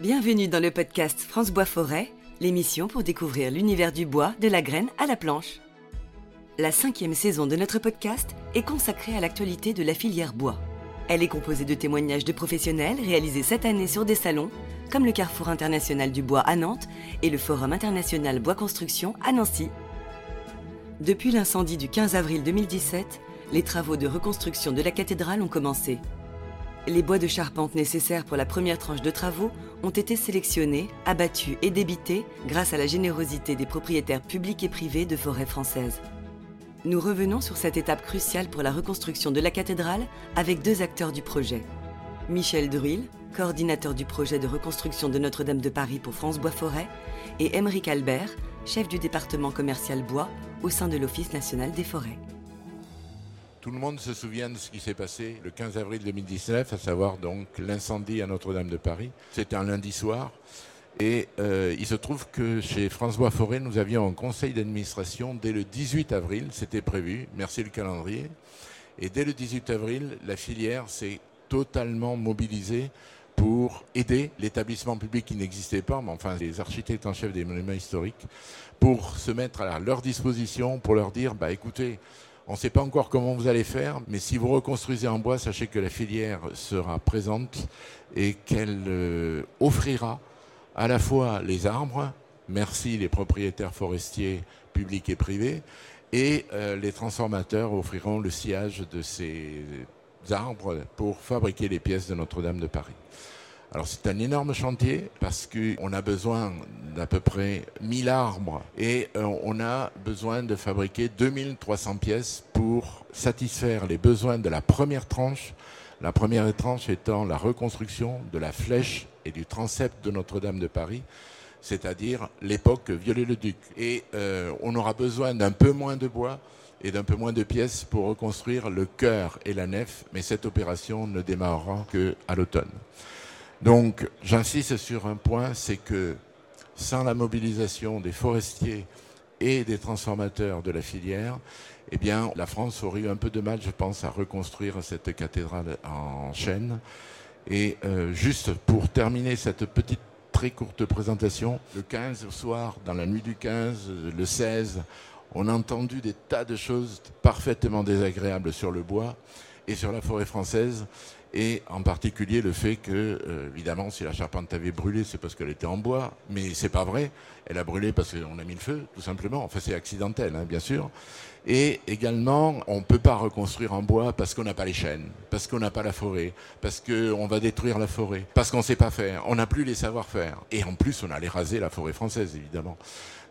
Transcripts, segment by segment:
Bienvenue dans le podcast France Bois Forêt, l'émission pour découvrir l'univers du bois, de la graine à la planche. La cinquième saison de notre podcast est consacrée à l'actualité de la filière bois. Elle est composée de témoignages de professionnels réalisés cette année sur des salons, comme le Carrefour international du bois à Nantes et le Forum international bois construction à Nancy. Depuis l'incendie du 15 avril 2017, les travaux de reconstruction de la cathédrale ont commencé. Les bois de charpente nécessaires pour la première tranche de travaux ont été sélectionnés, abattus et débités grâce à la générosité des propriétaires publics et privés de forêts françaises. Nous revenons sur cette étape cruciale pour la reconstruction de la cathédrale avec deux acteurs du projet. Michel Druil, coordinateur du projet de reconstruction de Notre-Dame de Paris pour France Bois Forêt, et Émeric Albert, chef du département commercial bois au sein de l'Office national des forêts. Tout le monde se souvient de ce qui s'est passé le 15 avril 2019, à savoir donc l'incendie à Notre-Dame de Paris. C'était un lundi soir. Et euh, il se trouve que chez François Forêt, nous avions un conseil d'administration dès le 18 avril, c'était prévu, merci le calendrier. Et dès le 18 avril, la filière s'est totalement mobilisée pour aider l'établissement public qui n'existait pas, mais enfin les architectes en chef des monuments historiques, pour se mettre à leur disposition, pour leur dire, bah écoutez, on ne sait pas encore comment vous allez faire, mais si vous reconstruisez en bois, sachez que la filière sera présente et qu'elle euh, offrira à la fois les arbres, merci les propriétaires forestiers publics et privés, et euh, les transformateurs offriront le sillage de ces arbres pour fabriquer les pièces de Notre-Dame de Paris. Alors c'est un énorme chantier parce qu'on a besoin d'à peu près 1000 arbres et euh, on a besoin de fabriquer 2300 pièces pour satisfaire les besoins de la première tranche. La première tranche étant la reconstruction de la flèche et du transept de Notre-Dame de Paris, c'est-à-dire l'époque Viollet-le-Duc. Et euh, on aura besoin d'un peu moins de bois et d'un peu moins de pièces pour reconstruire le chœur et la nef, mais cette opération ne démarrera qu'à l'automne. Donc j'insiste sur un point, c'est que sans la mobilisation des forestiers et des transformateurs de la filière, eh bien, la France aurait eu un peu de mal, je pense, à reconstruire cette cathédrale en chêne. Et euh, juste pour terminer cette petite très courte présentation, le 15 au soir, dans la nuit du 15, le 16, on a entendu des tas de choses parfaitement désagréables sur le bois et sur la forêt française et en particulier le fait que, euh, évidemment, si la charpente avait brûlé, c'est parce qu'elle était en bois, mais c'est pas vrai. Elle a brûlé parce qu'on a mis le feu, tout simplement. Enfin, c'est accidentel, hein, bien sûr. Et également, on ne peut pas reconstruire en bois parce qu'on n'a pas les chênes, parce qu'on n'a pas la forêt, parce qu'on va détruire la forêt, parce qu'on ne sait pas faire. On n'a plus les savoir-faire. Et en plus, on allait raser la forêt française, évidemment.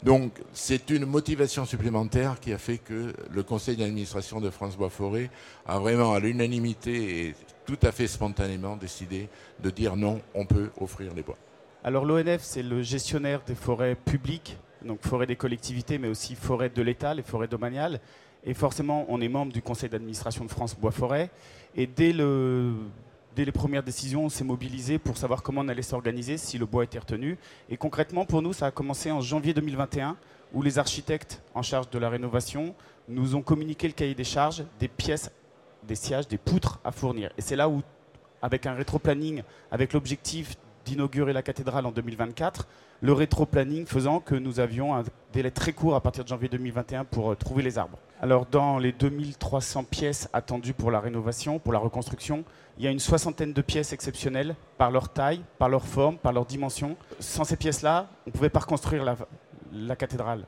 Donc, c'est une motivation supplémentaire qui a fait que le conseil d'administration de France Bois Forêt a vraiment, à l'unanimité tout à fait spontanément, décidé de dire non, on peut offrir les bois. Alors, l'ONF, c'est le gestionnaire des forêts publiques donc forêt des collectivités, mais aussi forêt de l'État, les forêts domaniales. Et forcément, on est membre du conseil d'administration de France Bois-Forêt. Et dès, le, dès les premières décisions, on s'est mobilisé pour savoir comment on allait s'organiser, si le bois était retenu. Et concrètement, pour nous, ça a commencé en janvier 2021, où les architectes en charge de la rénovation nous ont communiqué le cahier des charges des pièces, des sièges, des poutres à fournir. Et c'est là où, avec un rétro-planning, avec l'objectif d'inaugurer la cathédrale en 2024, le rétro-planning faisant que nous avions un délai très court à partir de janvier 2021 pour euh, trouver les arbres. Alors dans les 2300 pièces attendues pour la rénovation, pour la reconstruction, il y a une soixantaine de pièces exceptionnelles par leur taille, par leur forme, par leur dimension. Sans ces pièces-là, on ne pouvait pas reconstruire la, la cathédrale.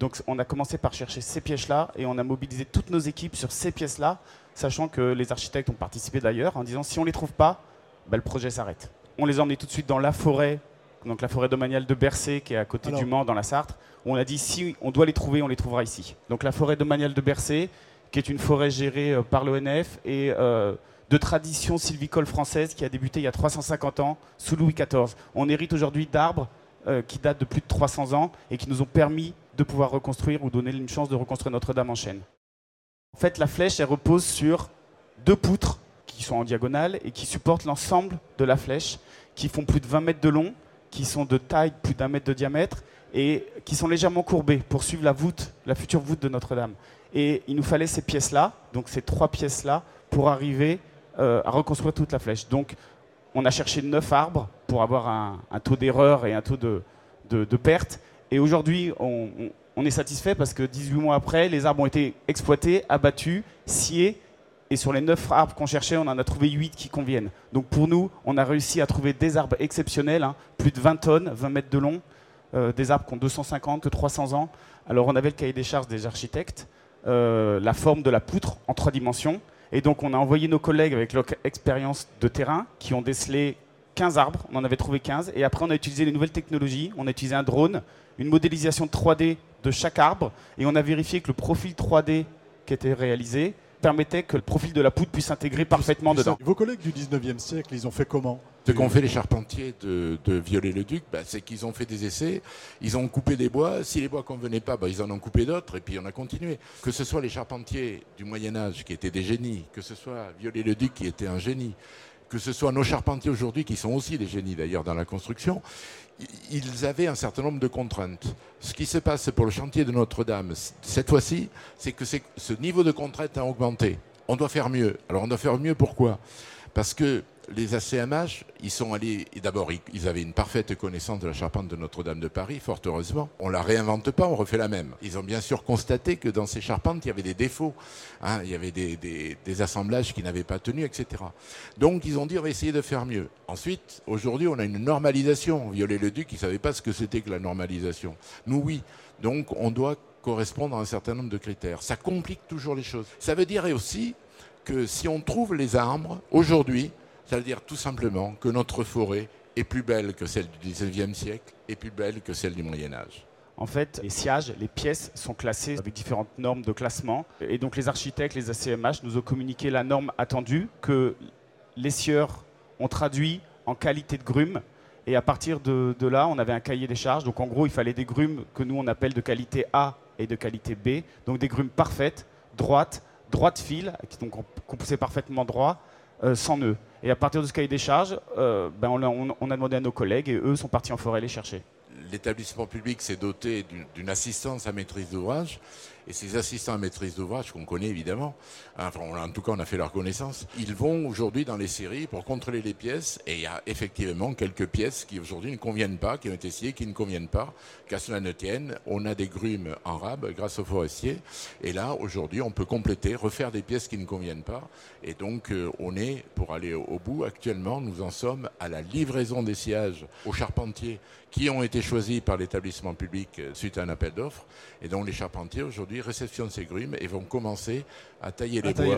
Donc on a commencé par chercher ces pièces-là et on a mobilisé toutes nos équipes sur ces pièces-là, sachant que les architectes ont participé d'ailleurs en disant si on ne les trouve pas, bah, le projet s'arrête. On les a emmenés tout de suite dans la forêt donc la forêt domaniale de Bercé, qui est à côté du Mans, dans la Sarthe, où on a dit si on doit les trouver, on les trouvera ici. Donc la forêt domaniale de Bercé, qui est une forêt gérée euh, par l'ONF et euh, de tradition sylvicole française qui a débuté il y a 350 ans sous Louis XIV. On hérite aujourd'hui d'arbres euh, qui datent de plus de 300 ans et qui nous ont permis de pouvoir reconstruire ou donner une chance de reconstruire Notre-Dame en chêne. En fait, la flèche, elle repose sur deux poutres qui sont en diagonale et qui supportent l'ensemble de la flèche, qui font plus de 20 mètres de long qui sont de taille plus d'un mètre de diamètre et qui sont légèrement courbés pour suivre la voûte, la future voûte de Notre-Dame. Et il nous fallait ces pièces-là, donc ces trois pièces-là, pour arriver euh, à reconstruire toute la flèche. Donc On a cherché 9 arbres pour avoir un, taux d'erreur et un taux de, perte. Et aujourd'hui, on, est satisfait parce que 18 mois après, les arbres ont été exploités, abattus, sciés et sur les 9 arbres qu'on cherchait, on en a trouvé 8 qui conviennent. Donc pour nous, on a réussi à trouver des arbres exceptionnels, hein. plus de 20 tonnes, 20 mètres de long, euh, des arbres qui ont 250, 300 ans. Alors on avait le cahier des charges des architectes, euh, la forme de la poutre en trois dimensions. Et donc on a envoyé nos collègues avec leur expérience de terrain qui ont décelé 15 arbres, on en avait trouvé 15. Et après on a utilisé les nouvelles technologies, on a utilisé un drone, une modélisation 3D de chaque arbre, et on a vérifié que le profil 3D qui était réalisé permettait que le profil de la poudre puisse s'intégrer parfaitement dedans. Vos collègues du 19e siècle, ils ont fait comment Ce qu'ont fait les charpentiers de, de Viollet-le-Duc, bah, c'est qu'ils ont fait des essais, ils ont coupé des bois, si les bois ne convenaient pas, bah, ils en ont coupé d'autres, et puis on a continué. Que ce soit les charpentiers du Moyen-Âge qui étaient des génies, que ce soit Viollet-le-Duc qui était un génie, que ce soit nos charpentiers aujourd'hui, qui sont aussi des génies d'ailleurs dans la construction, ils avaient un certain nombre de contraintes. Ce qui se passe pour le chantier de Notre-Dame cette fois-ci, c'est que ce niveau de contraintes a augmenté. On doit faire mieux. Alors on doit faire mieux pourquoi? Parce que les ACMH, ils sont allés, d'abord, ils avaient une parfaite connaissance de la charpente de Notre-Dame de Paris, fort heureusement. On la réinvente pas, on refait la même. Ils ont bien sûr constaté que dans ces charpentes, il y avait des défauts. Hein. il y avait des, assemblages qui n'avaient pas tenu, etc. Donc, ils ont dit, on va essayer de faire mieux. Ensuite, aujourd'hui, on a une normalisation. Viollet-le-Duc, il ne savait pas ce que c'était que la normalisation. Nous, oui. Donc, on doit correspondre à un certain nombre de critères. Ça complique toujours les choses. Ça veut dire aussi que si on trouve les arbres, aujourd'hui, ça veut dire tout simplement que notre forêt est plus belle que celle du XIXe siècle et plus belle que celle du Moyen Âge. En fait, les sièges, les pièces sont classées avec différentes normes de classement. Et donc les architectes, les ACMH nous ont communiqué la norme attendue que les sieurs ont traduit en qualité de grume. Et à partir de, là, on avait un cahier des charges. Donc en gros, il fallait des grumes que nous, on appelle de qualité A et de qualité B. Donc des grumes parfaites, droites, droites fil, qui donc qu'on poussait parfaitement droit, euh, sans nœuds. Et à partir de ce cahier des charges, euh, ben on, a, demandé à nos collègues et eux sont partis en forêt les chercher. L'établissement public s'est doté d'une assistance à maîtrise d'ouvrage et ces assistants à maîtrise d'ouvrage, qu'on connaît évidemment, enfin, en tout cas on a fait leur connaissance, ils vont aujourd'hui dans les séries pour contrôler les pièces. Et il y a effectivement quelques pièces qui aujourd'hui ne conviennent pas, qui ont été essayées, qui ne conviennent pas. Qu'à cela ne tienne, on a des grumes en rab grâce aux forestiers. Et là, aujourd'hui, on peut compléter, refaire des pièces qui ne conviennent pas. Et donc, euh, on est, pour aller au bout, actuellement, nous en sommes à la livraison des sièges aux charpentiers qui ont été choisis par l'établissement public euh, suite à un appel d'offres. Et donc, les charpentiers aujourd'hui réceptionnent ces grumes et vont commencer à tailler les bois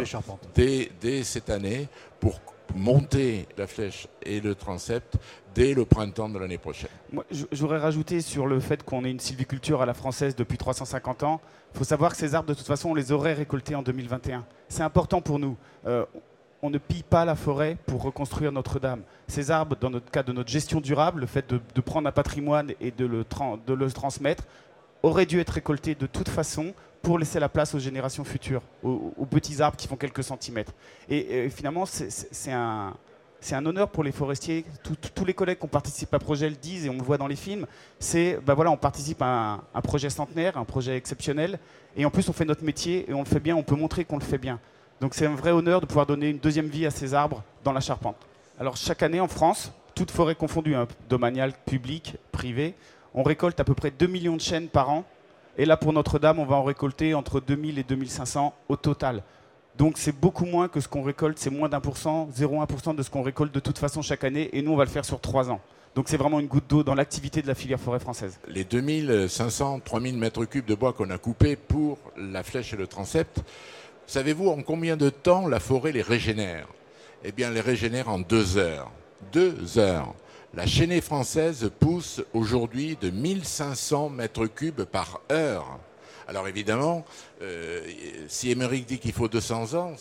dès, cette année pour monter la flèche et le transept dès le printemps de l'année prochaine. Moi, je, voudrais rajouter sur le fait qu'on ait une sylviculture à la française depuis 350 ans. Il faut savoir que ces arbres, de toute façon, on les aurait récoltés en 2021. C'est important pour nous. Euh, on ne pille pas la forêt pour reconstruire Notre-Dame. Ces arbres, dans notre cas de notre gestion durable, le fait de, prendre un patrimoine et de le, de le transmettre, auraient dû être récoltés de toute façon pour laisser la place aux générations futures, aux, petits arbres qui font quelques centimètres. Et, finalement, c'est un, honneur pour les forestiers. tous les collègues qui ont participé à projet le disent et on le voit dans les films. C'est, ben voilà, on participe à un, projet centenaire, un projet exceptionnel, et en plus on fait notre métier et on le fait bien. On peut montrer qu'on le fait bien. Donc c'est un vrai honneur de pouvoir donner une deuxième vie à ces arbres dans la charpente. Alors chaque année en France, toute forêt confondue, hein, domaniale, publique, privée, on récolte à peu près 2 millions de chênes par an et là, pour Notre-Dame, on va en récolter entre 2000 et 2500 au total. Donc c'est beaucoup moins que ce qu'on récolte, c'est moins d'un pour cent, 0,1% de ce qu'on récolte de toute façon chaque année, et nous on va le faire sur trois ans. Donc c'est vraiment une goutte d'eau dans l'activité de la filière forêt française. Les 2500, 3000 mètres cubes de bois qu'on a coupés pour la flèche et le transept, savez-vous en combien de temps la forêt les régénère? Eh bien, elle les régénère en deux heures. Deux heures. La chaînée française pousse aujourd'hui de 1500 mètres cubes par heure. Alors évidemment, euh, si Émeric dit qu'il faut 200 ans,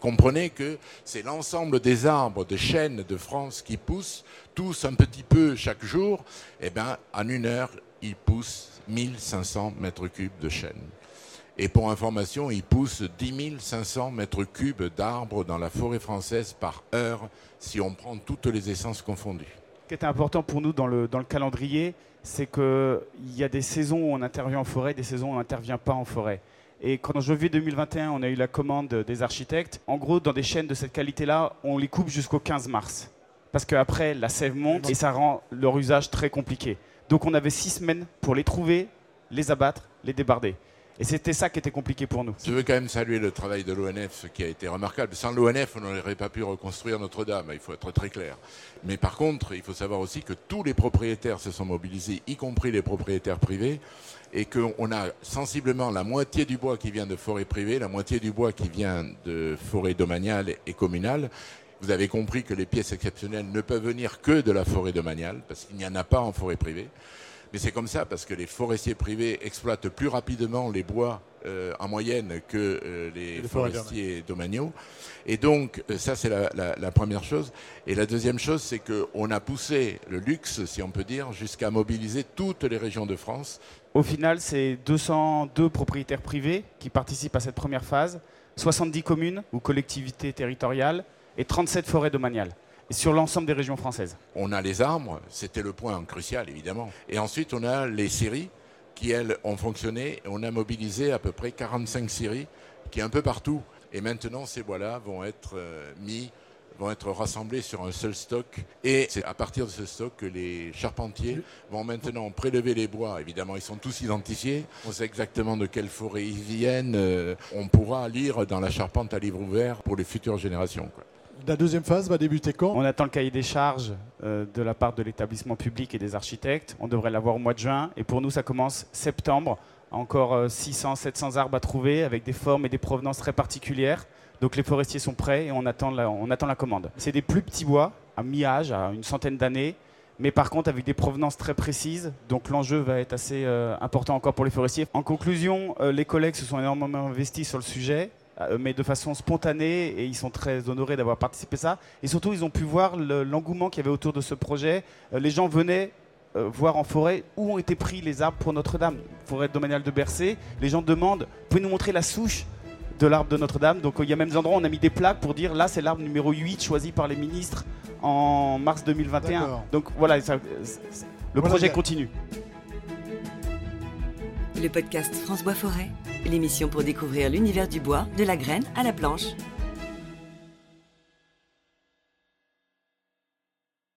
comprenez que c'est l'ensemble des arbres de chênes de France qui poussent, tous un petit peu chaque jour. Eh bien, en une heure, ils poussent 1500 mètres cubes de chênes. Et pour information, ils poussent 10 500 mètres cubes d'arbres dans la forêt française par heure si on prend toutes les essences confondues. Ce qui était important pour nous dans le, dans le calendrier, c'est qu'il y a des saisons où on intervient en forêt, des saisons où on n'intervient pas en forêt. Et quand en janvier 2021, on a eu la commande des architectes, en gros, dans des chaînes de cette qualité-là, on les coupe jusqu'au 15 mars. parce qu'après, la sève monte et ça rend leur usage très compliqué. Donc on avait six semaines pour les trouver, les abattre, les débarder. Et c'était ça qui était compliqué pour nous. Je veux quand même saluer le travail de l'ONF qui a été remarquable. Sans l'ONF, on n'aurait pas pu reconstruire Notre-Dame, il faut être très clair. Mais par contre, il faut savoir aussi que tous les propriétaires se sont mobilisés, y compris les propriétaires privés, et qu'on a sensiblement la moitié du bois qui vient de forêt privée, la moitié du bois qui vient de forêt domaniale et communale. Vous avez compris que les pièces exceptionnelles ne peuvent venir que de la forêt domaniale, parce qu'il n'y en a pas en forêt privée. Mais c'est comme ça parce que les forestiers privés exploitent plus rapidement les bois euh, en moyenne que euh, les, forestiers domaniaux. Et donc, euh, ça, c'est la, la, première chose. Et la deuxième chose, c'est qu'on a poussé le luxe, si on peut dire, jusqu'à mobiliser toutes les régions de France. Au final, c'est 202 propriétaires privés qui participent à cette première phase, 70 communes ou collectivités territoriales et 37 forêts domaniales sur l'ensemble des régions françaises. On a les arbres, c'était le point crucial évidemment. Et ensuite on a les scieries qui elles ont fonctionné. On a mobilisé à peu près 45 scieries qui est un peu partout. Et maintenant ces bois-là vont être euh, mis vont être rassemblés sur un seul stock. Et c'est à partir de ce stock que les charpentiers vont maintenant prélever les bois. Évidemment, ils sont tous identifiés. On sait exactement de quelle forêt ils viennent. Euh, on pourra lire dans la charpente à livre ouvert pour les futures générations. La deuxième phase va débuter quand On attend le cahier des charges euh, de la part de l'établissement public et des architectes. On devrait l'avoir au mois de juin. Et pour nous, ça commence septembre. Encore 600, euh, 700 arbres à trouver avec des formes et des provenances très particulières. Donc les forestiers sont prêts et on attend la, commande. C'est des plus petits bois, à mi-âge, à une centaine d'années, mais par contre avec des provenances très précises. Donc l'enjeu va être assez euh, important encore pour les forestiers. En conclusion, les collègues se sont énormément investis sur le sujet. Euh, mais de façon spontanée et ils sont très honorés d'avoir participé à ça. Et surtout, ils ont pu voir l'engouement qu'il y avait autour de ce projet. Euh, les gens venaient euh, voir en forêt où ont été pris les arbres pour Notre-Dame, forêt domaniale de Bercé. Les gens demandent, pouvez nous montrer la souche de l'arbre de Notre-Dame? Donc il y a même des endroits où on a mis des plaques pour dire là c'est l'arbre numéro 8 choisi par les ministres en mars 2021. Donc voilà, le projet continue. Le podcast France Bois Forêt l'émission pour découvrir l'univers du bois, de la graine à la planche.